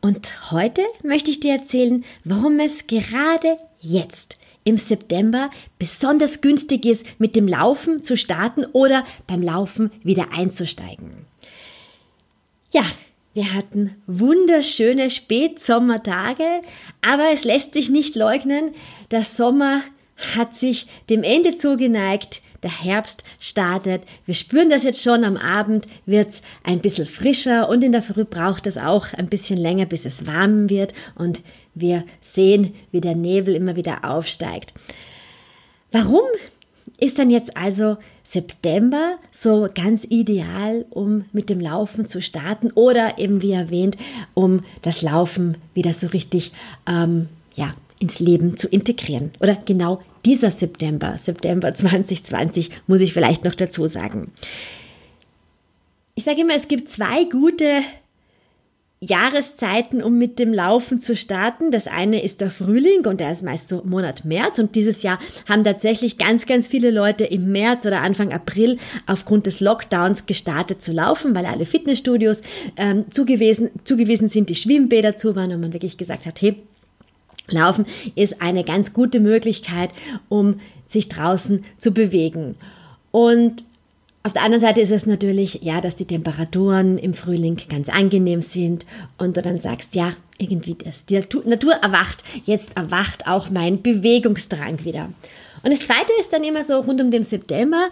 Und heute möchte ich dir erzählen, warum es gerade jetzt im September besonders günstig ist, mit dem Laufen zu starten oder beim Laufen wieder einzusteigen. Ja, wir hatten wunderschöne Spätsommertage, aber es lässt sich nicht leugnen, der Sommer hat sich dem Ende zugeneigt der Herbst startet. Wir spüren das jetzt schon, am Abend wird es ein bisschen frischer und in der Früh braucht es auch ein bisschen länger, bis es warm wird und wir sehen, wie der Nebel immer wieder aufsteigt. Warum ist dann jetzt also September so ganz ideal, um mit dem Laufen zu starten oder eben wie erwähnt, um das Laufen wieder so richtig ähm, ja, ins Leben zu integrieren oder genau dieser September, September 2020, muss ich vielleicht noch dazu sagen. Ich sage immer, es gibt zwei gute Jahreszeiten, um mit dem Laufen zu starten. Das eine ist der Frühling und der ist meist so Monat März und dieses Jahr haben tatsächlich ganz, ganz viele Leute im März oder Anfang April aufgrund des Lockdowns gestartet zu laufen, weil alle Fitnessstudios ähm, zugewiesen, zugewiesen sind, die Schwimmbäder zu waren und man wirklich gesagt hat, hey, Laufen ist eine ganz gute Möglichkeit, um sich draußen zu bewegen. Und auf der anderen Seite ist es natürlich, ja, dass die Temperaturen im Frühling ganz angenehm sind und du dann sagst, ja, irgendwie das, die Natur erwacht, jetzt erwacht auch mein Bewegungsdrang wieder. Und das zweite ist dann immer so rund um den September,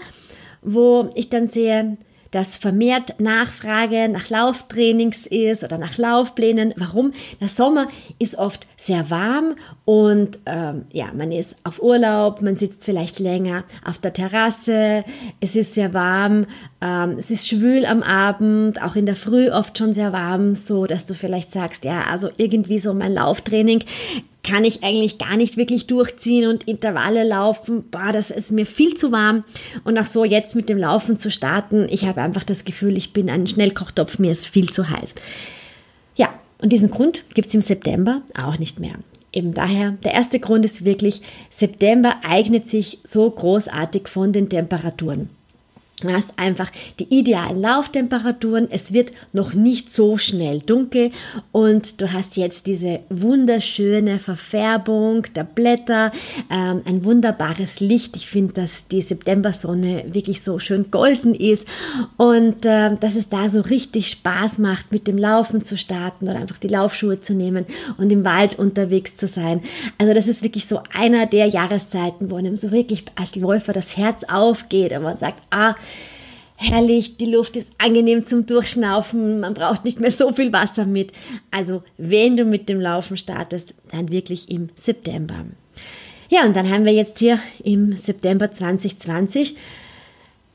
wo ich dann sehe, dass vermehrt Nachfrage nach Lauftrainings ist oder nach Laufplänen. Warum? Der Sommer ist oft sehr warm und ähm, ja, man ist auf Urlaub, man sitzt vielleicht länger auf der Terrasse, es ist sehr warm, ähm, es ist schwül am Abend, auch in der Früh oft schon sehr warm, so dass du vielleicht sagst, ja, also irgendwie so mein Lauftraining kann ich eigentlich gar nicht wirklich durchziehen und Intervalle laufen. Boah, das ist mir viel zu warm. Und auch so jetzt mit dem Laufen zu starten, ich habe einfach das Gefühl, ich bin ein Schnellkochtopf, mir ist viel zu heiß. Ja, und diesen Grund gibt es im September auch nicht mehr. Eben daher, der erste Grund ist wirklich, September eignet sich so großartig von den Temperaturen. Du hast einfach die idealen Lauftemperaturen. Es wird noch nicht so schnell dunkel und du hast jetzt diese wunderschöne Verfärbung der Blätter, ähm, ein wunderbares Licht. Ich finde, dass die Septembersonne wirklich so schön golden ist und äh, dass es da so richtig Spaß macht, mit dem Laufen zu starten oder einfach die Laufschuhe zu nehmen und im Wald unterwegs zu sein. Also das ist wirklich so einer der Jahreszeiten, wo einem so wirklich als Läufer das Herz aufgeht und man sagt, ah, herrlich, die Luft ist angenehm zum Durchschnaufen, man braucht nicht mehr so viel Wasser mit. Also wenn du mit dem Laufen startest, dann wirklich im September. Ja, und dann haben wir jetzt hier im September 2020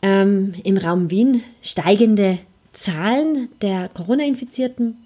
ähm, im Raum Wien steigende Zahlen der Corona-Infizierten.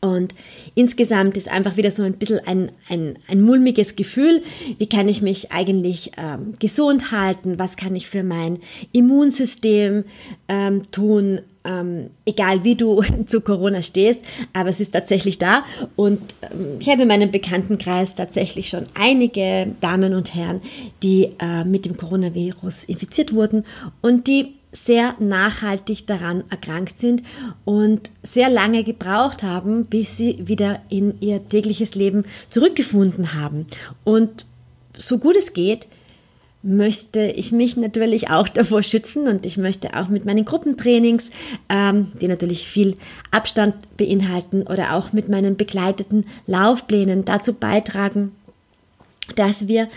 Und insgesamt ist einfach wieder so ein bisschen ein, ein, ein mulmiges Gefühl. Wie kann ich mich eigentlich ähm, gesund halten? Was kann ich für mein Immunsystem ähm, tun? Ähm, egal wie du zu Corona stehst, aber es ist tatsächlich da. Und ähm, ich habe in meinem Bekanntenkreis tatsächlich schon einige Damen und Herren, die äh, mit dem Coronavirus infiziert wurden und die sehr nachhaltig daran erkrankt sind und sehr lange gebraucht haben, bis sie wieder in ihr tägliches Leben zurückgefunden haben. Und so gut es geht, möchte ich mich natürlich auch davor schützen und ich möchte auch mit meinen Gruppentrainings, ähm, die natürlich viel Abstand beinhalten, oder auch mit meinen begleiteten Laufplänen dazu beitragen, dass wir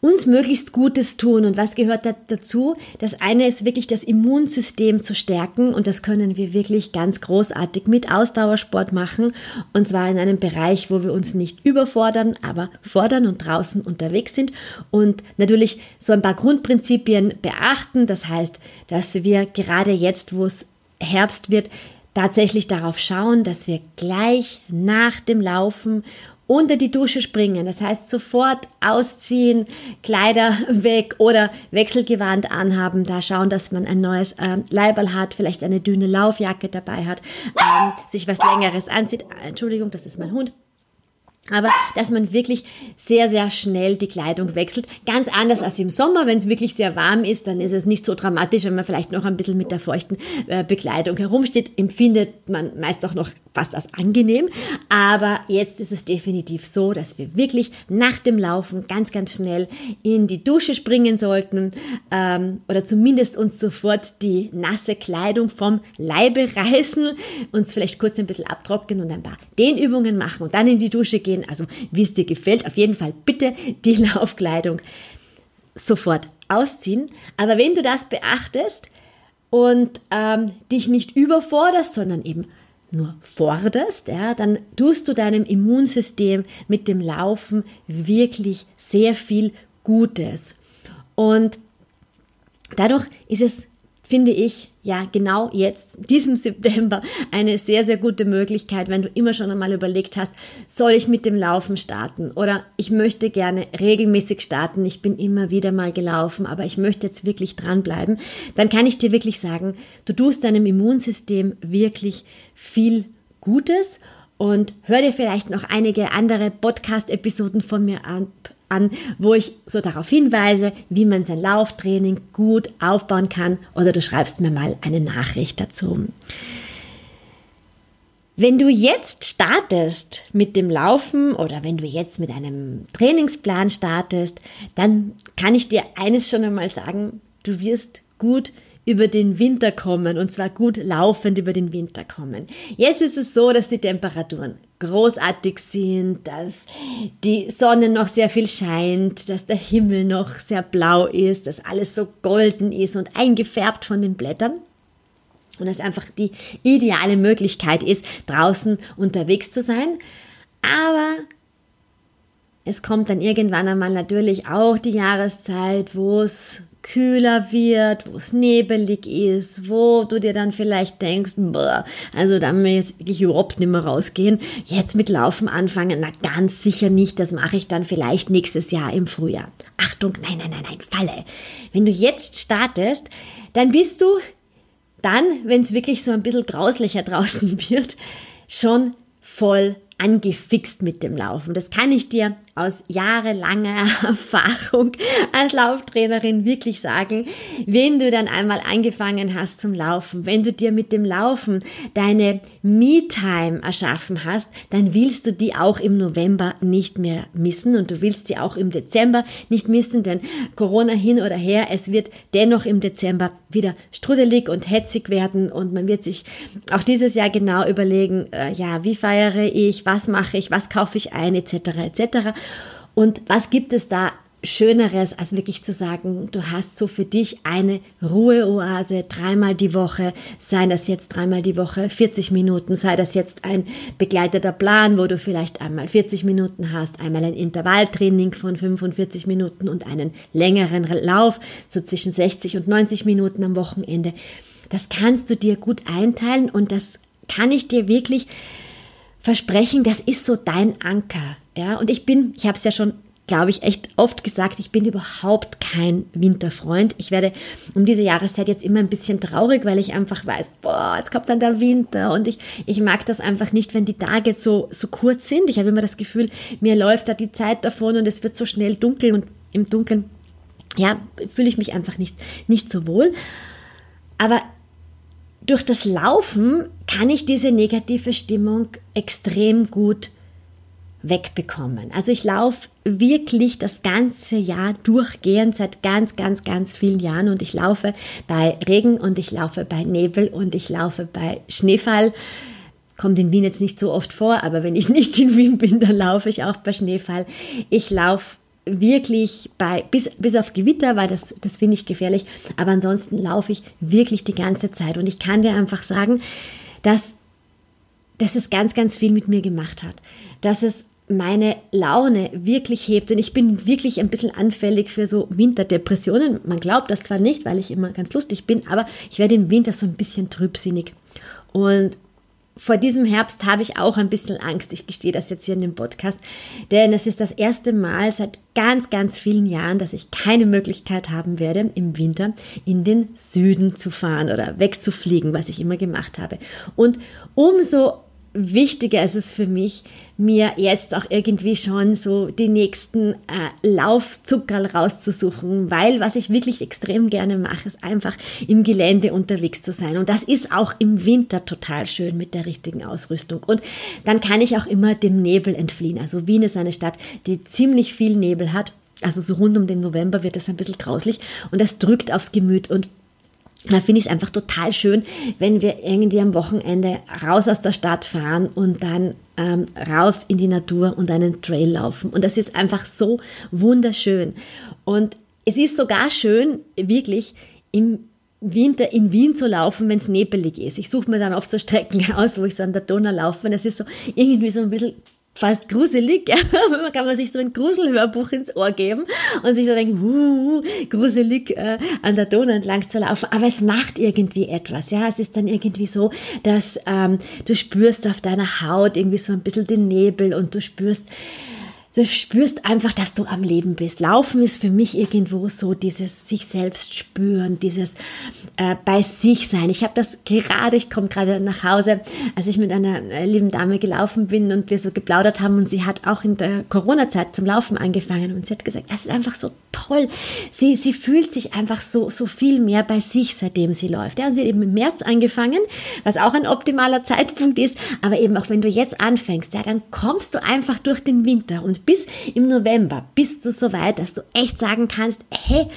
uns möglichst Gutes tun. Und was gehört da dazu? Das eine ist wirklich das Immunsystem zu stärken und das können wir wirklich ganz großartig mit Ausdauersport machen und zwar in einem Bereich, wo wir uns nicht überfordern, aber fordern und draußen unterwegs sind und natürlich so ein paar Grundprinzipien beachten. Das heißt, dass wir gerade jetzt, wo es Herbst wird, tatsächlich darauf schauen, dass wir gleich nach dem Laufen unter die Dusche springen. Das heißt, sofort ausziehen, Kleider weg oder Wechselgewand anhaben, da schauen, dass man ein neues ähm, Leiberl hat, vielleicht eine dünne Laufjacke dabei hat, ähm, sich was Längeres anzieht. Entschuldigung, das ist mein Hund. Aber dass man wirklich sehr, sehr schnell die Kleidung wechselt. Ganz anders als im Sommer, wenn es wirklich sehr warm ist, dann ist es nicht so dramatisch, wenn man vielleicht noch ein bisschen mit der feuchten äh, Bekleidung herumsteht. Empfindet man meist auch noch fast als angenehm. Aber jetzt ist es definitiv so, dass wir wirklich nach dem Laufen ganz, ganz schnell in die Dusche springen sollten ähm, oder zumindest uns sofort die nasse Kleidung vom Leibe reißen, uns vielleicht kurz ein bisschen abtrocknen und ein paar Dehnübungen machen und dann in die Dusche gehen sehen, also wie es dir gefällt. Auf jeden Fall bitte die Laufkleidung sofort ausziehen. Aber wenn du das beachtest und ähm, dich nicht überforderst, sondern eben nur forderst, ja, dann tust du deinem Immunsystem mit dem Laufen wirklich sehr viel Gutes. Und dadurch ist es finde ich ja genau jetzt, diesem September, eine sehr, sehr gute Möglichkeit, wenn du immer schon einmal überlegt hast, soll ich mit dem Laufen starten? Oder ich möchte gerne regelmäßig starten, ich bin immer wieder mal gelaufen, aber ich möchte jetzt wirklich dranbleiben, dann kann ich dir wirklich sagen, du tust deinem Immunsystem wirklich viel Gutes. Und hör dir vielleicht noch einige andere Podcast-Episoden von mir an, an, wo ich so darauf hinweise, wie man sein Lauftraining gut aufbauen kann oder du schreibst mir mal eine Nachricht dazu. Wenn du jetzt startest mit dem Laufen oder wenn du jetzt mit einem Trainingsplan startest, dann kann ich dir eines schon einmal sagen, du wirst gut über den Winter kommen und zwar gut laufend über den Winter kommen. Jetzt ist es so, dass die Temperaturen großartig sind, dass die Sonne noch sehr viel scheint, dass der Himmel noch sehr blau ist, dass alles so golden ist und eingefärbt von den Blättern. Und es einfach die ideale Möglichkeit ist, draußen unterwegs zu sein. Aber es kommt dann irgendwann einmal natürlich auch die Jahreszeit, wo es kühler wird, wo es nebelig ist, wo du dir dann vielleicht denkst, boah, also da will ich jetzt wirklich überhaupt nicht mehr rausgehen. Jetzt mit Laufen anfangen, na ganz sicher nicht, das mache ich dann vielleicht nächstes Jahr im Frühjahr. Achtung, nein, nein, nein, nein, Falle. Wenn du jetzt startest, dann bist du dann, wenn es wirklich so ein bisschen grauslicher draußen wird, schon voll angefixt mit dem Laufen. Das kann ich dir aus jahrelanger Erfahrung als Lauftrainerin wirklich sagen, wenn du dann einmal angefangen hast zum Laufen, wenn du dir mit dem Laufen deine Me-Time erschaffen hast, dann willst du die auch im November nicht mehr missen und du willst sie auch im Dezember nicht missen, denn Corona hin oder her, es wird dennoch im Dezember wieder strudelig und hetzig werden und man wird sich auch dieses Jahr genau überlegen, äh, ja, wie feiere ich, was mache ich, was kaufe ich ein, etc. etc. Und was gibt es da Schöneres, als wirklich zu sagen, du hast so für dich eine Ruheoase dreimal die Woche, sei das jetzt dreimal die Woche 40 Minuten, sei das jetzt ein begleiteter Plan, wo du vielleicht einmal 40 Minuten hast, einmal ein Intervalltraining von 45 Minuten und einen längeren Lauf, so zwischen 60 und 90 Minuten am Wochenende. Das kannst du dir gut einteilen und das kann ich dir wirklich versprechen, das ist so dein Anker. Ja, und ich bin, ich habe es ja schon, glaube ich, echt oft gesagt, ich bin überhaupt kein Winterfreund. Ich werde um diese Jahreszeit jetzt immer ein bisschen traurig, weil ich einfach weiß, boah, jetzt kommt dann der Winter und ich, ich mag das einfach nicht, wenn die Tage so, so kurz sind. Ich habe immer das Gefühl, mir läuft da die Zeit davon und es wird so schnell dunkel und im Dunkeln, ja, fühle ich mich einfach nicht, nicht so wohl. Aber durch das Laufen kann ich diese negative Stimmung extrem gut wegbekommen. Also ich laufe wirklich das ganze Jahr durchgehend seit ganz, ganz, ganz vielen Jahren und ich laufe bei Regen und ich laufe bei Nebel und ich laufe bei Schneefall. Kommt in Wien jetzt nicht so oft vor, aber wenn ich nicht in Wien bin, dann laufe ich auch bei Schneefall. Ich laufe wirklich bei, bis, bis auf Gewitter, weil das, das finde ich gefährlich, aber ansonsten laufe ich wirklich die ganze Zeit und ich kann dir einfach sagen, dass, dass es ganz, ganz viel mit mir gemacht hat, dass es meine Laune wirklich hebt. Und ich bin wirklich ein bisschen anfällig für so Winterdepressionen. Man glaubt das zwar nicht, weil ich immer ganz lustig bin, aber ich werde im Winter so ein bisschen trübsinnig. Und vor diesem Herbst habe ich auch ein bisschen Angst. Ich gestehe das jetzt hier in dem Podcast, denn es ist das erste Mal seit ganz, ganz vielen Jahren, dass ich keine Möglichkeit haben werde, im Winter in den Süden zu fahren oder wegzufliegen, was ich immer gemacht habe. Und umso wichtiger ist es für mich, mir jetzt auch irgendwie schon so die nächsten äh, Laufzuckerl rauszusuchen, weil was ich wirklich extrem gerne mache, ist einfach im Gelände unterwegs zu sein. Und das ist auch im Winter total schön mit der richtigen Ausrüstung. Und dann kann ich auch immer dem Nebel entfliehen. Also Wien ist eine Stadt, die ziemlich viel Nebel hat. Also so rund um den November wird es ein bisschen grauslich und das drückt aufs Gemüt und da finde ich es einfach total schön, wenn wir irgendwie am Wochenende raus aus der Stadt fahren und dann ähm, rauf in die Natur und einen Trail laufen. Und das ist einfach so wunderschön. Und es ist sogar schön, wirklich im Winter in Wien zu laufen, wenn es nebelig ist. Ich suche mir dann oft so Strecken aus, wo ich so an der Donau laufe. Und es ist so irgendwie so ein bisschen fast gruselig. Ja? Man kann man sich so ein Gruselhörbuch ins Ohr geben und sich so denken, uh, gruselig äh, an der Donau entlang zu laufen. Aber es macht irgendwie etwas. Ja, es ist dann irgendwie so, dass ähm, du spürst auf deiner Haut irgendwie so ein bisschen den Nebel und du spürst du spürst einfach, dass du am Leben bist. Laufen ist für mich irgendwo so dieses sich selbst spüren, dieses äh, bei sich sein. Ich habe das gerade, ich komme gerade nach Hause, als ich mit einer äh, lieben Dame gelaufen bin und wir so geplaudert haben und sie hat auch in der Corona-Zeit zum Laufen angefangen und sie hat gesagt, das ist einfach so toll. Sie, sie fühlt sich einfach so, so viel mehr bei sich, seitdem sie läuft. Ja, und sie hat eben im März angefangen, was auch ein optimaler Zeitpunkt ist, aber eben auch wenn du jetzt anfängst, ja, dann kommst du einfach durch den Winter und bis im November bist du so weit, dass du echt sagen kannst, hey,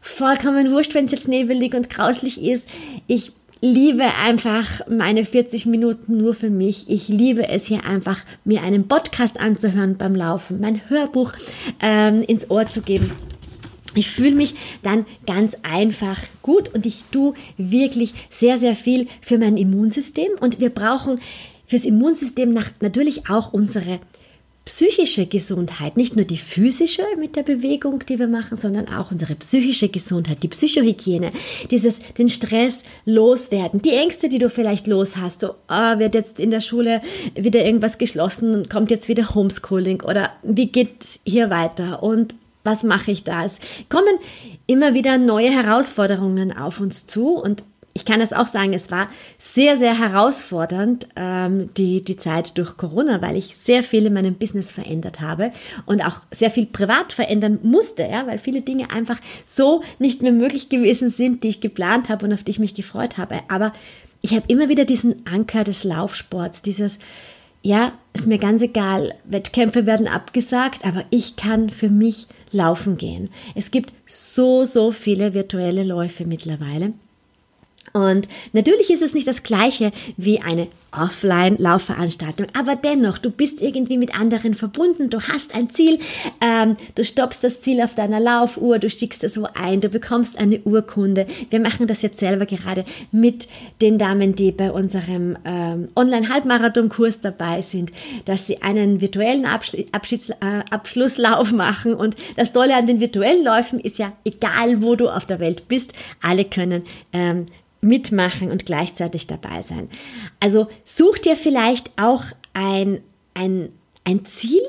vollkommen wurscht, wenn es jetzt nebelig und grauslich ist. Ich liebe einfach meine 40 Minuten nur für mich. Ich liebe es hier einfach, mir einen Podcast anzuhören beim Laufen, mein Hörbuch ähm, ins Ohr zu geben. Ich fühle mich dann ganz einfach gut und ich tue wirklich sehr, sehr viel für mein Immunsystem. Und wir brauchen fürs Immunsystem natürlich auch unsere psychische Gesundheit, nicht nur die physische mit der Bewegung, die wir machen, sondern auch unsere psychische Gesundheit, die Psychohygiene, dieses den Stress loswerden, die Ängste, die du vielleicht los hast, oh, wird jetzt in der Schule wieder irgendwas geschlossen und kommt jetzt wieder Homeschooling oder wie geht hier weiter und was mache ich da? Es kommen immer wieder neue Herausforderungen auf uns zu und ich kann das auch sagen, es war sehr, sehr herausfordernd, ähm, die, die Zeit durch Corona, weil ich sehr viel in meinem Business verändert habe und auch sehr viel privat verändern musste, ja, weil viele Dinge einfach so nicht mehr möglich gewesen sind, die ich geplant habe und auf die ich mich gefreut habe. Aber ich habe immer wieder diesen Anker des Laufsports, dieses, ja, ist mir ganz egal, Wettkämpfe werden abgesagt, aber ich kann für mich laufen gehen. Es gibt so, so viele virtuelle Läufe mittlerweile. Und natürlich ist es nicht das gleiche wie eine Offline-Laufveranstaltung, aber dennoch, du bist irgendwie mit anderen verbunden, du hast ein Ziel, ähm, du stoppst das Ziel auf deiner Laufuhr, du stiegst das so ein, du bekommst eine Urkunde. Wir machen das jetzt selber gerade mit den Damen, die bei unserem ähm, Online-Halbmarathon-Kurs dabei sind, dass sie einen virtuellen Abschli Abschieds äh, Abschlusslauf machen. Und das Tolle an den virtuellen Läufen ist ja, egal wo du auf der Welt bist, alle können ähm, mitmachen und gleichzeitig dabei sein. Also such dir vielleicht auch ein, ein, ein Ziel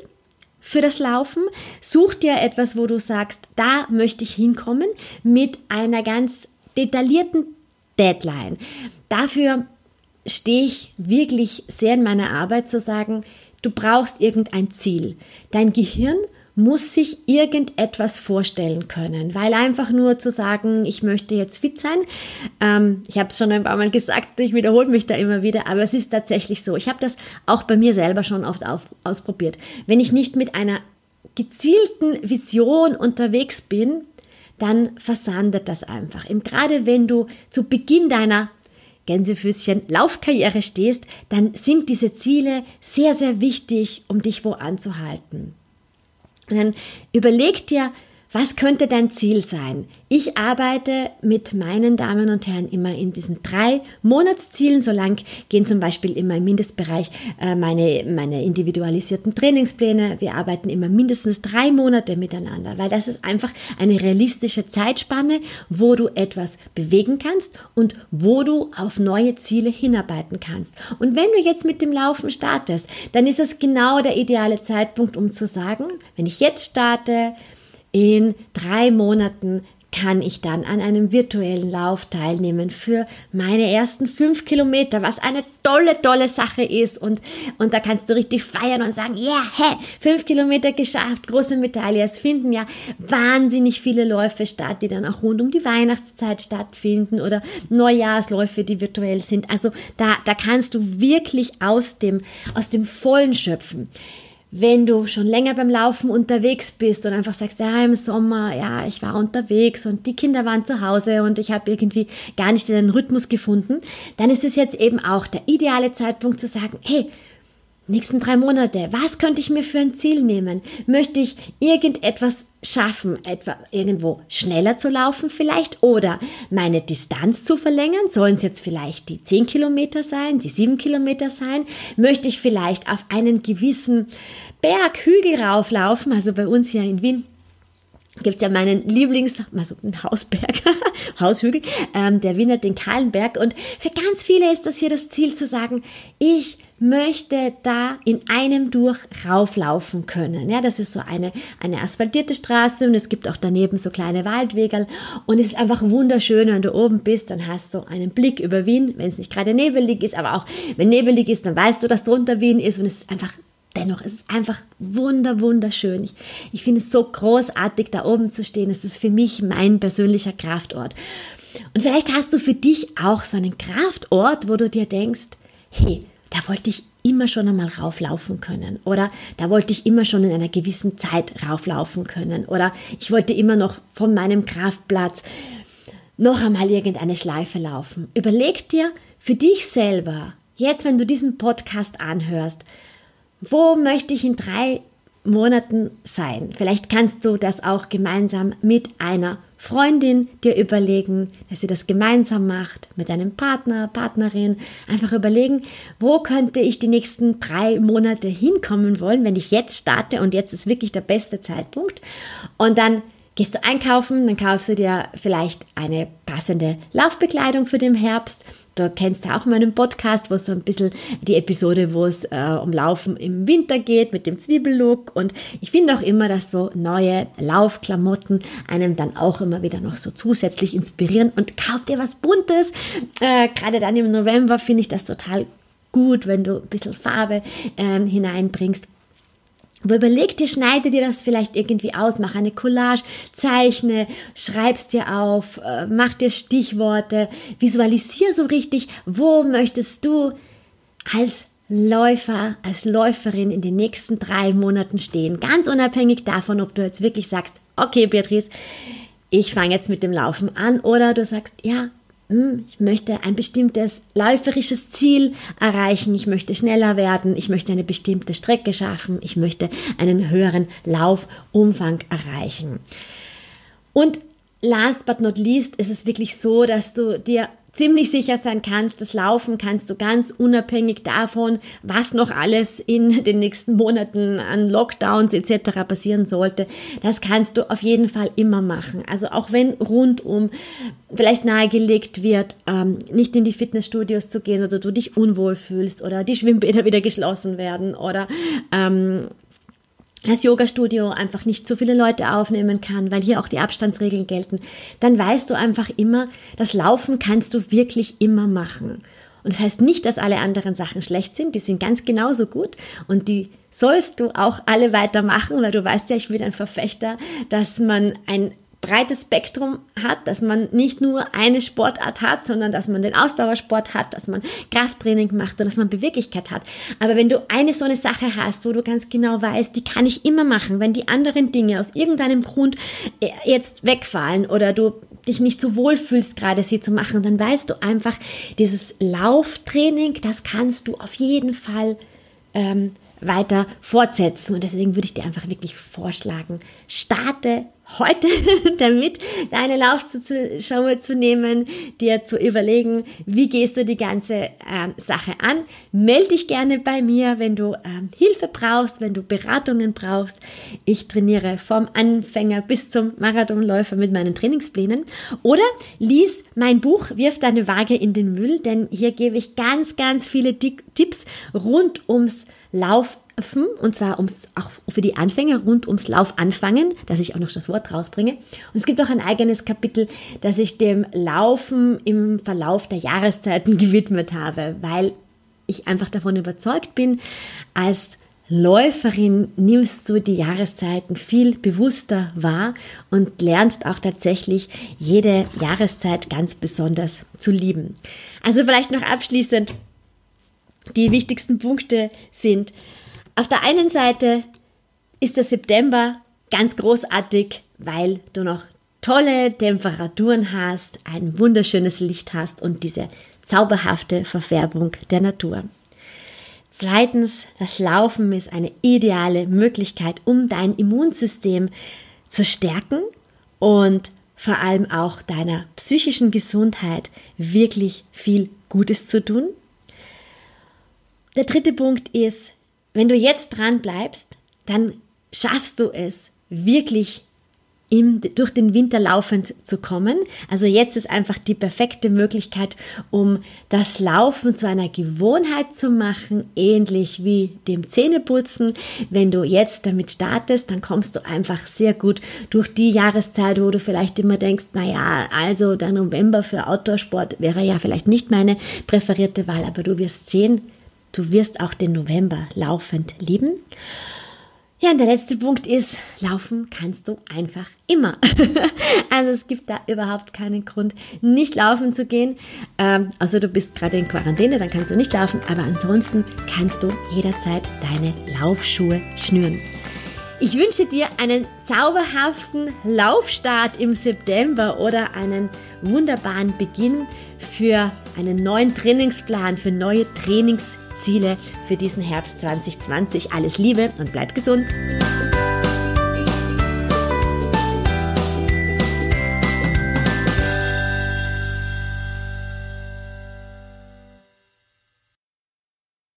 für das Laufen. Such dir etwas, wo du sagst, da möchte ich hinkommen mit einer ganz detaillierten Deadline. Dafür stehe ich wirklich sehr in meiner Arbeit zu sagen, du brauchst irgendein Ziel. Dein Gehirn muss sich irgendetwas vorstellen können, weil einfach nur zu sagen, ich möchte jetzt fit sein, ähm, ich habe es schon ein paar Mal gesagt, ich wiederhole mich da immer wieder, aber es ist tatsächlich so. Ich habe das auch bei mir selber schon oft auf, ausprobiert. Wenn ich nicht mit einer gezielten Vision unterwegs bin, dann versandet das einfach. Eben gerade wenn du zu Beginn deiner Gänsefüßchen Laufkarriere stehst, dann sind diese Ziele sehr, sehr wichtig, um dich wo anzuhalten. Und dann überleg dir, Was könnte dein Ziel sein? Ich arbeite mit meinen Damen und Herren immer in diesen drei Monatszielen. So lang gehen zum Beispiel immer im Mindestbereich äh, meine, meine individualisierten Trainingspläne. Wir arbeiten immer mindestens drei Monate miteinander, weil das ist einfach eine realistische Zeitspanne, wo du etwas bewegen kannst und wo du auf neue Ziele hinarbeiten kannst. Und wenn du jetzt mit dem Laufen startest, dann ist es genau der ideale Zeitpunkt, um zu sagen, wenn ich jetzt starte, in drei Monaten kann ich dann an einem virtuellen Lauf teilnehmen für meine ersten fünf Kilometer, was eine tolle, tolle Sache ist. Und, und da kannst du richtig feiern und sagen, ja, yeah, hä, fünf Kilometer geschafft, große Medaille. Es finden ja wahnsinnig viele Läufe statt, die dann auch rund um die Weihnachtszeit stattfinden oder Neujahrsläufe, die virtuell sind. Also da, da kannst du wirklich aus dem, aus dem Vollen schöpfen wenn du schon länger beim Laufen unterwegs bist und einfach sagst, ja, im Sommer, ja, ich war unterwegs und die Kinder waren zu Hause und ich habe irgendwie gar nicht den Rhythmus gefunden, dann ist es jetzt eben auch der ideale Zeitpunkt zu sagen, hey, nächsten drei Monate, was könnte ich mir für ein Ziel nehmen? Möchte ich irgendetwas schaffen, etwa irgendwo schneller zu laufen vielleicht oder meine Distanz zu verlängern? Sollen es jetzt vielleicht die zehn Kilometer sein, die sieben Kilometer sein? Möchte ich vielleicht auf einen gewissen Berg, Hügel rauflaufen? Also bei uns hier in Wien gibt es ja meinen Lieblings, also einen Hausberg, Haushügel, ähm, der Wiener, den Kahlenberg. Und für ganz viele ist das hier das Ziel zu sagen, ich möchte da in einem durch rauflaufen können. Ja, das ist so eine, eine asphaltierte Straße und es gibt auch daneben so kleine Waldwege und es ist einfach wunderschön, wenn du oben bist, dann hast du einen Blick über Wien, wenn es nicht gerade nebelig ist, aber auch wenn nebelig ist, dann weißt du, dass drunter Wien ist und es ist einfach Dennoch es ist einfach wunder, wunderschön. Ich, ich finde es so großartig, da oben zu stehen. Es ist für mich mein persönlicher Kraftort. Und vielleicht hast du für dich auch so einen Kraftort, wo du dir denkst, hey, da wollte ich immer schon einmal rauflaufen können oder da wollte ich immer schon in einer gewissen Zeit rauflaufen können oder ich wollte immer noch von meinem Kraftplatz noch einmal irgendeine Schleife laufen. Überleg dir für dich selber, jetzt wenn du diesen Podcast anhörst, wo möchte ich in drei Monaten sein. Vielleicht kannst du das auch gemeinsam mit einer Freundin dir überlegen, dass sie das gemeinsam macht, mit einem Partner, Partnerin. Einfach überlegen, wo könnte ich die nächsten drei Monate hinkommen wollen, wenn ich jetzt starte und jetzt ist wirklich der beste Zeitpunkt. Und dann gehst du einkaufen, dann kaufst du dir vielleicht eine passende Laufbekleidung für den Herbst Du kennst ja auch meinen Podcast, wo es so ein bisschen die Episode, wo es äh, um Laufen im Winter geht mit dem Zwiebellook. Und ich finde auch immer, dass so neue Laufklamotten einem dann auch immer wieder noch so zusätzlich inspirieren. Und kauf dir was Buntes. Äh, Gerade dann im November finde ich das total gut, wenn du ein bisschen Farbe äh, hineinbringst. Aber überleg dir, schneide dir das vielleicht irgendwie aus, mach eine Collage, zeichne, schreib's dir auf, äh, mach dir Stichworte, visualisier so richtig, wo möchtest du als Läufer, als Läuferin in den nächsten drei Monaten stehen. Ganz unabhängig davon, ob du jetzt wirklich sagst, okay, Beatrice, ich fange jetzt mit dem Laufen an oder du sagst, ja, ich möchte ein bestimmtes läuferisches Ziel erreichen, ich möchte schneller werden, ich möchte eine bestimmte Strecke schaffen, ich möchte einen höheren Laufumfang erreichen. Und last but not least ist es wirklich so, dass du dir ziemlich sicher sein kannst, das Laufen kannst du ganz unabhängig davon, was noch alles in den nächsten Monaten an Lockdowns etc. passieren sollte, das kannst du auf jeden Fall immer machen. Also auch wenn rundum vielleicht nahegelegt wird, ähm, nicht in die Fitnessstudios zu gehen oder du dich unwohl fühlst oder die Schwimmbäder wieder geschlossen werden oder ähm, das Yoga-Studio einfach nicht so viele Leute aufnehmen kann, weil hier auch die Abstandsregeln gelten, dann weißt du einfach immer, das Laufen kannst du wirklich immer machen. Und das heißt nicht, dass alle anderen Sachen schlecht sind, die sind ganz genauso gut und die sollst du auch alle weitermachen, weil du weißt ja, ich bin ein Verfechter, dass man ein breites Spektrum hat, dass man nicht nur eine Sportart hat, sondern dass man den Ausdauersport hat, dass man Krafttraining macht und dass man Beweglichkeit hat. Aber wenn du eine so eine Sache hast, wo du ganz genau weißt, die kann ich immer machen, wenn die anderen Dinge aus irgendeinem Grund äh, jetzt wegfallen oder du dich nicht so wohl fühlst, gerade sie zu machen, dann weißt du einfach, dieses Lauftraining, das kannst du auf jeden Fall ähm, weiter fortsetzen. Und deswegen würde ich dir einfach wirklich vorschlagen, starte heute damit, deine Laufschuhe zu nehmen, dir zu überlegen, wie gehst du die ganze äh, Sache an. Melde dich gerne bei mir, wenn du ähm, Hilfe brauchst, wenn du Beratungen brauchst. Ich trainiere vom Anfänger bis zum Marathonläufer mit meinen Trainingsplänen. Oder lies mein Buch Wirf deine Waage in den Müll, denn hier gebe ich ganz, ganz viele Tipps rund ums Lauf und zwar ums, auch für die Anfänger rund ums Laufanfangen, dass ich auch noch das Wort rausbringe. Und es gibt auch ein eigenes Kapitel, das ich dem Laufen im Verlauf der Jahreszeiten gewidmet habe, weil ich einfach davon überzeugt bin, als Läuferin nimmst du die Jahreszeiten viel bewusster wahr und lernst auch tatsächlich jede Jahreszeit ganz besonders zu lieben. Also vielleicht noch abschließend, die wichtigsten Punkte sind, auf der einen Seite ist der September ganz großartig, weil du noch tolle Temperaturen hast, ein wunderschönes Licht hast und diese zauberhafte Verfärbung der Natur. Zweitens, das Laufen ist eine ideale Möglichkeit, um dein Immunsystem zu stärken und vor allem auch deiner psychischen Gesundheit wirklich viel Gutes zu tun. Der dritte Punkt ist, wenn du jetzt dran bleibst, dann schaffst du es wirklich im, durch den Winter laufend zu kommen. Also jetzt ist einfach die perfekte Möglichkeit, um das Laufen zu einer Gewohnheit zu machen, ähnlich wie dem Zähneputzen. Wenn du jetzt damit startest, dann kommst du einfach sehr gut durch die Jahreszeit, wo du vielleicht immer denkst, naja, also der November für Outdoorsport wäre ja vielleicht nicht meine präferierte Wahl, aber du wirst sehen, Du wirst auch den November laufend lieben. Ja, und der letzte Punkt ist, laufen kannst du einfach immer. also es gibt da überhaupt keinen Grund, nicht laufen zu gehen. Ähm, also du bist gerade in Quarantäne, dann kannst du nicht laufen, aber ansonsten kannst du jederzeit deine Laufschuhe schnüren. Ich wünsche dir einen zauberhaften Laufstart im September oder einen wunderbaren Beginn für einen neuen Trainingsplan, für neue Trainings Ziele für diesen Herbst 2020. Alles Liebe und bleib gesund.